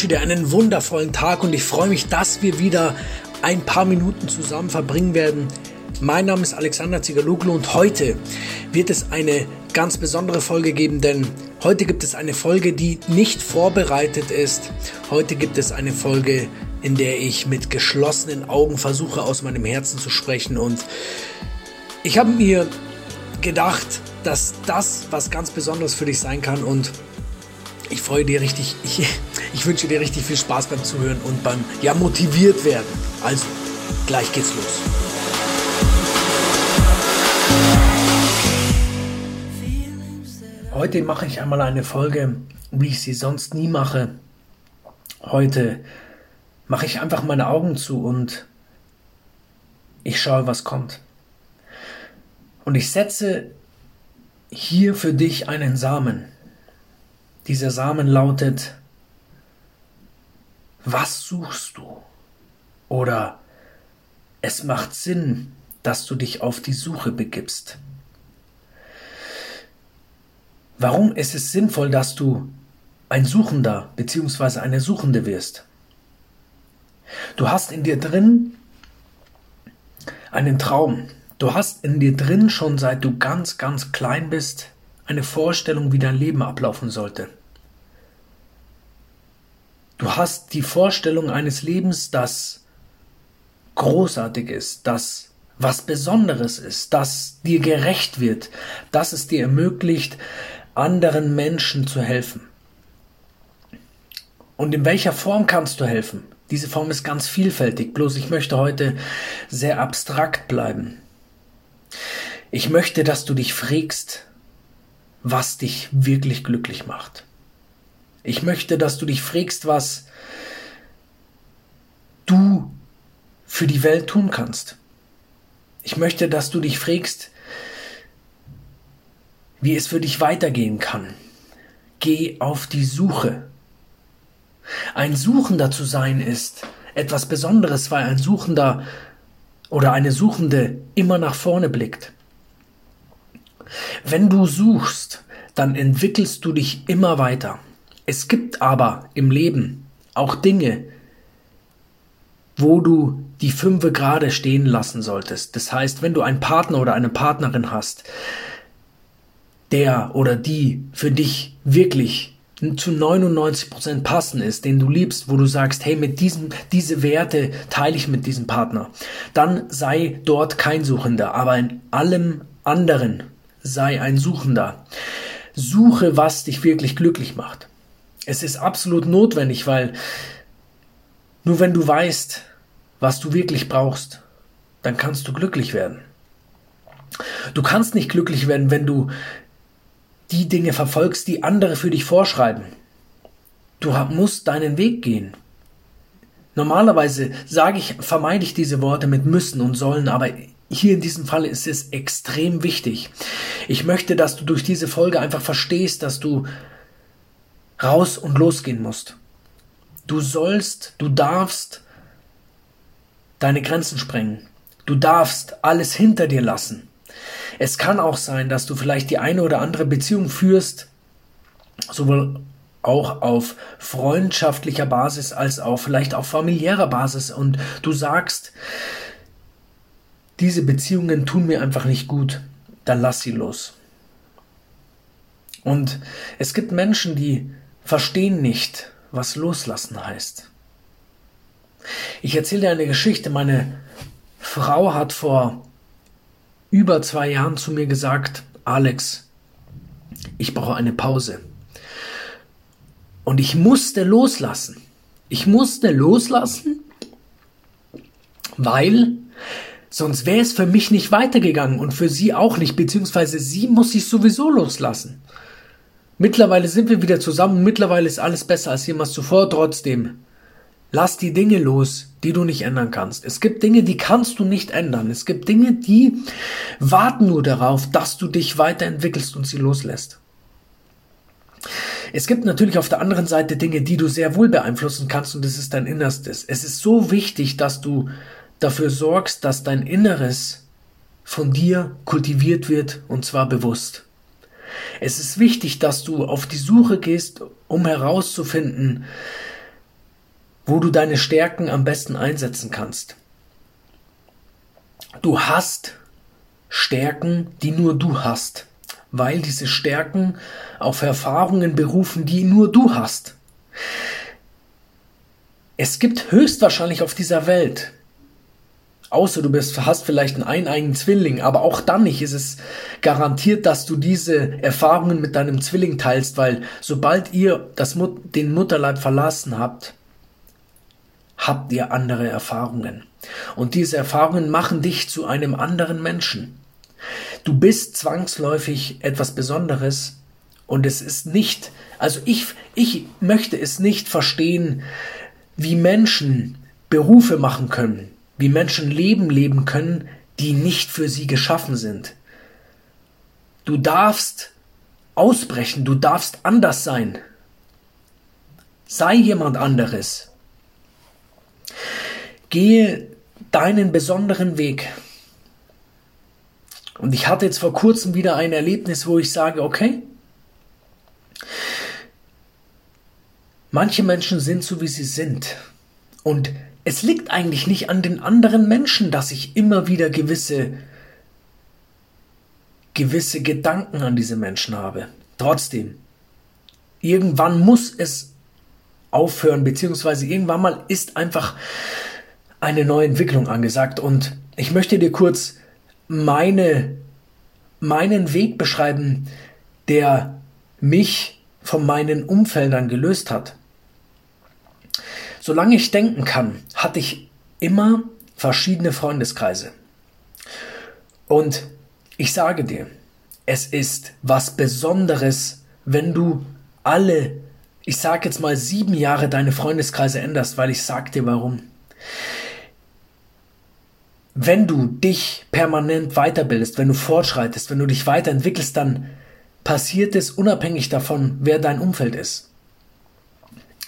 wünsche dir einen wundervollen Tag und ich freue mich, dass wir wieder ein paar Minuten zusammen verbringen werden. Mein Name ist Alexander Zigaluglu und heute wird es eine ganz besondere Folge geben, denn heute gibt es eine Folge, die nicht vorbereitet ist. Heute gibt es eine Folge, in der ich mit geschlossenen Augen versuche, aus meinem Herzen zu sprechen und ich habe mir gedacht, dass das was ganz Besonderes für dich sein kann und ich freue dir richtig, ich, ich wünsche dir richtig viel Spaß beim Zuhören und beim, ja, motiviert werden. Also, gleich geht's los. Heute mache ich einmal eine Folge, wie ich sie sonst nie mache. Heute mache ich einfach meine Augen zu und ich schaue, was kommt. Und ich setze hier für dich einen Samen. Dieser Samen lautet, was suchst du? Oder es macht Sinn, dass du dich auf die Suche begibst. Warum ist es sinnvoll, dass du ein Suchender bzw. eine Suchende wirst? Du hast in dir drin einen Traum. Du hast in dir drin schon seit du ganz, ganz klein bist eine Vorstellung, wie dein Leben ablaufen sollte. Du hast die Vorstellung eines Lebens, das großartig ist, das was Besonderes ist, das dir gerecht wird, das es dir ermöglicht, anderen Menschen zu helfen. Und in welcher Form kannst du helfen? Diese Form ist ganz vielfältig, bloß ich möchte heute sehr abstrakt bleiben. Ich möchte, dass du dich frägst, was dich wirklich glücklich macht. Ich möchte, dass du dich frägst, was du für die Welt tun kannst. Ich möchte, dass du dich frägst, wie es für dich weitergehen kann. Geh auf die Suche. Ein Suchender zu sein ist etwas Besonderes, weil ein Suchender oder eine Suchende immer nach vorne blickt. Wenn du suchst, dann entwickelst du dich immer weiter. Es gibt aber im Leben auch Dinge, wo du die fünfe gerade stehen lassen solltest. Das heißt, wenn du einen Partner oder eine Partnerin hast, der oder die für dich wirklich zu 99 Prozent passen ist, den du liebst, wo du sagst, hey, mit diesem, diese Werte teile ich mit diesem Partner, dann sei dort kein Suchender, aber in allem anderen sei ein Suchender. Suche, was dich wirklich glücklich macht. Es ist absolut notwendig, weil nur wenn du weißt, was du wirklich brauchst, dann kannst du glücklich werden. Du kannst nicht glücklich werden, wenn du die Dinge verfolgst, die andere für dich vorschreiben. Du musst deinen Weg gehen. Normalerweise sage ich, vermeide ich diese Worte mit müssen und sollen, aber hier in diesem Fall ist es extrem wichtig. Ich möchte, dass du durch diese Folge einfach verstehst, dass du raus und losgehen musst. Du sollst, du darfst deine Grenzen sprengen. Du darfst alles hinter dir lassen. Es kann auch sein, dass du vielleicht die eine oder andere Beziehung führst, sowohl auch auf freundschaftlicher Basis als auch vielleicht auf familiärer Basis und du sagst, diese Beziehungen tun mir einfach nicht gut, dann lass sie los. Und es gibt Menschen, die verstehen nicht, was loslassen heißt. Ich erzähle dir eine Geschichte. Meine Frau hat vor über zwei Jahren zu mir gesagt, Alex, ich brauche eine Pause. Und ich musste loslassen. Ich musste loslassen, weil sonst wäre es für mich nicht weitergegangen und für sie auch nicht, beziehungsweise sie muss sich sowieso loslassen. Mittlerweile sind wir wieder zusammen, mittlerweile ist alles besser als jemals zuvor, trotzdem Lass die Dinge los, die du nicht ändern kannst. Es gibt Dinge, die kannst du nicht ändern. Es gibt Dinge, die warten nur darauf, dass du dich weiterentwickelst und sie loslässt. Es gibt natürlich auf der anderen Seite Dinge, die du sehr wohl beeinflussen kannst und das ist dein Innerstes. Es ist so wichtig, dass du dafür sorgst, dass dein Inneres von dir kultiviert wird und zwar bewusst. Es ist wichtig, dass du auf die Suche gehst, um herauszufinden, wo du deine Stärken am besten einsetzen kannst. Du hast Stärken, die nur du hast, weil diese Stärken auf Erfahrungen berufen, die nur du hast. Es gibt höchstwahrscheinlich auf dieser Welt, außer du bist, hast vielleicht einen eineigen Zwilling, aber auch dann nicht ist es garantiert, dass du diese Erfahrungen mit deinem Zwilling teilst, weil sobald ihr das Mut den Mutterleib verlassen habt, habt ihr andere Erfahrungen. Und diese Erfahrungen machen dich zu einem anderen Menschen. Du bist zwangsläufig etwas Besonderes und es ist nicht, also ich, ich möchte es nicht verstehen, wie Menschen Berufe machen können, wie Menschen Leben leben können, die nicht für sie geschaffen sind. Du darfst ausbrechen, du darfst anders sein. Sei jemand anderes. Gehe deinen besonderen Weg. Und ich hatte jetzt vor kurzem wieder ein Erlebnis, wo ich sage, okay, manche Menschen sind so, wie sie sind. Und es liegt eigentlich nicht an den anderen Menschen, dass ich immer wieder gewisse, gewisse Gedanken an diese Menschen habe. Trotzdem, irgendwann muss es aufhören, beziehungsweise irgendwann mal ist einfach eine neue Entwicklung angesagt. Und ich möchte dir kurz meine, meinen Weg beschreiben, der mich von meinen Umfeldern gelöst hat. Solange ich denken kann, hatte ich immer verschiedene Freundeskreise. Und ich sage dir, es ist was Besonderes, wenn du alle, ich sage jetzt mal sieben Jahre deine Freundeskreise änderst, weil ich sag dir warum wenn du dich permanent weiterbildest, wenn du fortschreitest, wenn du dich weiterentwickelst, dann passiert es unabhängig davon, wer dein Umfeld ist.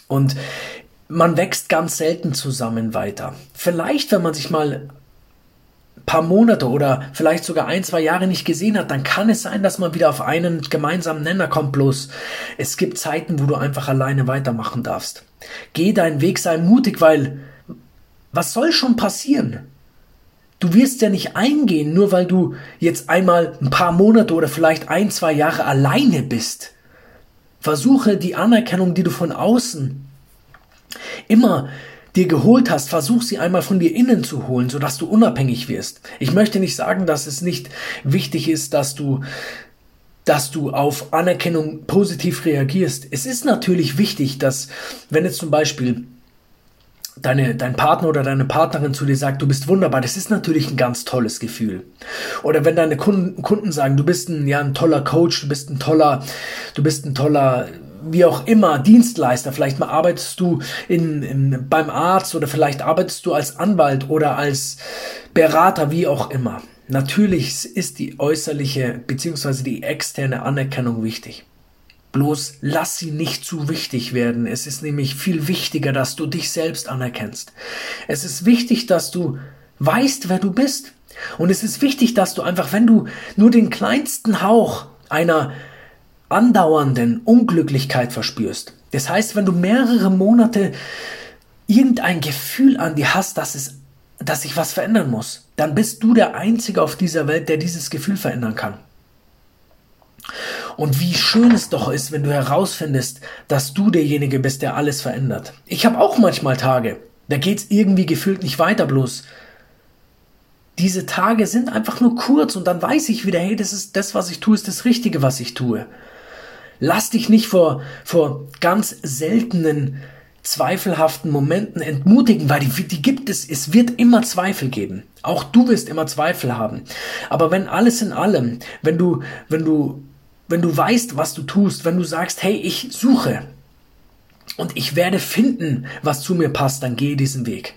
Und man wächst ganz selten zusammen weiter. Vielleicht, wenn man sich mal ein paar Monate oder vielleicht sogar ein, zwei Jahre nicht gesehen hat, dann kann es sein, dass man wieder auf einen gemeinsamen Nenner kommt. Bloß es gibt Zeiten, wo du einfach alleine weitermachen darfst. Geh deinen Weg, sei mutig, weil was soll schon passieren? Du wirst ja nicht eingehen, nur weil du jetzt einmal ein paar Monate oder vielleicht ein, zwei Jahre alleine bist. Versuche die Anerkennung, die du von außen immer dir geholt hast, versuch sie einmal von dir innen zu holen, sodass du unabhängig wirst. Ich möchte nicht sagen, dass es nicht wichtig ist, dass du dass du auf Anerkennung positiv reagierst. Es ist natürlich wichtig, dass, wenn jetzt zum Beispiel deine, dein Partner oder deine Partnerin zu dir sagt, du bist wunderbar, das ist natürlich ein ganz tolles Gefühl. Oder wenn deine Kunden, Kunden sagen, du bist ein, ja, ein toller Coach, du bist ein toller, du bist ein toller, wie auch immer, Dienstleister, vielleicht mal arbeitest du in, in, beim Arzt oder vielleicht arbeitest du als Anwalt oder als Berater, wie auch immer. Natürlich ist die äußerliche beziehungsweise die externe Anerkennung wichtig. Bloß lass sie nicht zu wichtig werden. Es ist nämlich viel wichtiger, dass du dich selbst anerkennst. Es ist wichtig, dass du weißt, wer du bist. Und es ist wichtig, dass du einfach, wenn du nur den kleinsten Hauch einer andauernden Unglücklichkeit verspürst, das heißt, wenn du mehrere Monate irgendein Gefühl an dir hast, dass es, dass sich was verändern muss, dann bist du der Einzige auf dieser Welt, der dieses Gefühl verändern kann. Und wie schön es doch ist, wenn du herausfindest, dass du derjenige bist, der alles verändert. Ich habe auch manchmal Tage, da geht's irgendwie gefühlt nicht weiter bloß. Diese Tage sind einfach nur kurz und dann weiß ich wieder, hey, das ist das, was ich tue, ist das Richtige, was ich tue. Lass dich nicht vor, vor ganz seltenen, zweifelhaften Momenten entmutigen, weil die, die gibt es. Es wird immer Zweifel geben. Auch du wirst immer Zweifel haben. Aber wenn alles in allem, wenn du, wenn du wenn du weißt, was du tust, wenn du sagst, hey, ich suche und ich werde finden, was zu mir passt, dann gehe diesen Weg.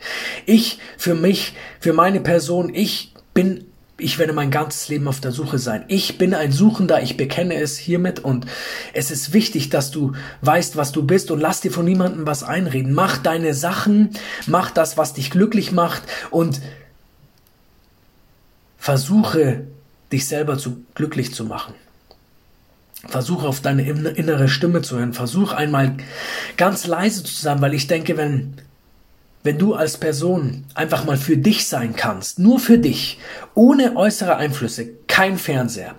Ich, für mich, für meine Person, ich bin ich werde mein ganzes Leben auf der Suche sein. Ich bin ein Suchender, ich bekenne es hiermit und es ist wichtig, dass du weißt, was du bist und lass dir von niemandem was einreden. Mach deine Sachen, mach das, was dich glücklich macht und versuche dich selber zu glücklich zu machen. Versuch auf deine innere Stimme zu hören. Versuch einmal ganz leise zu sein, weil ich denke, wenn wenn du als Person einfach mal für dich sein kannst, nur für dich, ohne äußere Einflüsse, kein Fernseher,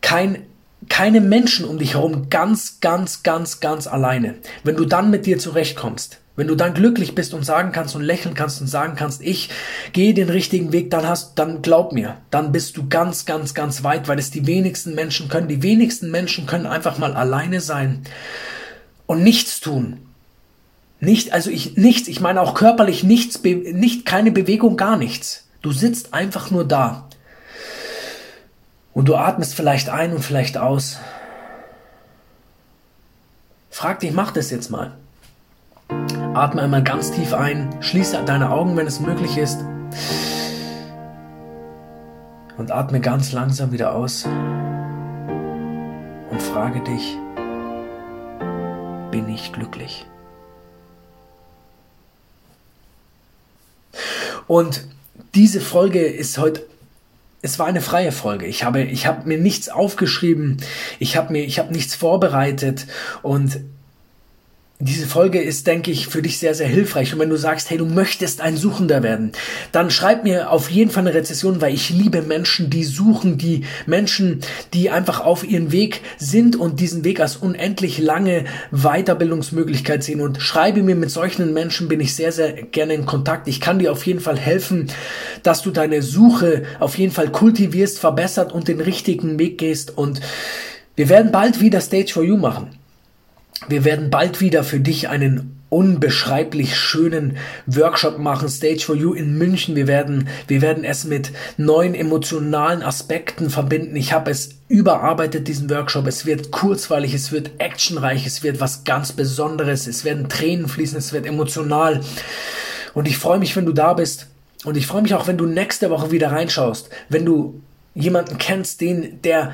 kein keine Menschen um dich herum, ganz, ganz, ganz, ganz alleine. Wenn du dann mit dir zurechtkommst, wenn du dann glücklich bist und sagen kannst und lächeln kannst und sagen kannst, ich gehe den richtigen Weg, dann hast, dann glaub mir, dann bist du ganz, ganz, ganz weit, weil es die wenigsten Menschen können. Die wenigsten Menschen können einfach mal alleine sein und nichts tun. Nicht, also ich, nichts, ich meine auch körperlich nichts, nicht, keine Bewegung, gar nichts. Du sitzt einfach nur da. Und du atmest vielleicht ein und vielleicht aus. Frag dich, mach das jetzt mal. Atme einmal ganz tief ein, schließe deine Augen, wenn es möglich ist. Und atme ganz langsam wieder aus. Und frage dich, bin ich glücklich? Und diese Folge ist heute es war eine freie Folge. Ich habe, ich habe mir nichts aufgeschrieben. Ich habe mir, ich habe nichts vorbereitet und diese Folge ist, denke ich, für dich sehr, sehr hilfreich. Und wenn du sagst, hey, du möchtest ein Suchender werden, dann schreib mir auf jeden Fall eine Rezession, weil ich liebe Menschen, die suchen, die Menschen, die einfach auf ihren Weg sind und diesen Weg als unendlich lange Weiterbildungsmöglichkeit sehen. Und schreibe mir, mit solchen Menschen bin ich sehr, sehr gerne in Kontakt. Ich kann dir auf jeden Fall helfen, dass du deine Suche auf jeden Fall kultivierst, verbessert und den richtigen Weg gehst. Und wir werden bald wieder Stage for You machen. Wir werden bald wieder für dich einen unbeschreiblich schönen Workshop machen, Stage for You in München. Wir werden, wir werden es mit neuen emotionalen Aspekten verbinden. Ich habe es überarbeitet, diesen Workshop. Es wird kurzweilig, es wird actionreich, es wird was ganz Besonderes, es werden Tränen fließen, es wird emotional. Und ich freue mich, wenn du da bist. Und ich freue mich auch, wenn du nächste Woche wieder reinschaust, wenn du jemanden kennst, den, der,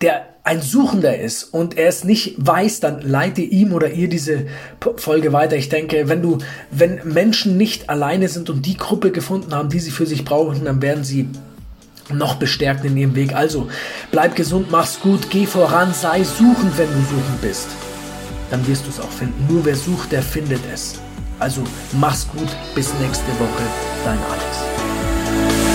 der ein Suchender ist und er es nicht weiß, dann leite ihm oder ihr diese Folge weiter. Ich denke, wenn du, wenn Menschen nicht alleine sind und die Gruppe gefunden haben, die sie für sich brauchen, dann werden sie noch bestärkt in ihrem Weg. Also bleib gesund, mach's gut, geh voran, sei suchend, wenn du suchend bist. Dann wirst du es auch finden. Nur wer sucht, der findet es. Also mach's gut, bis nächste Woche, dein Alex.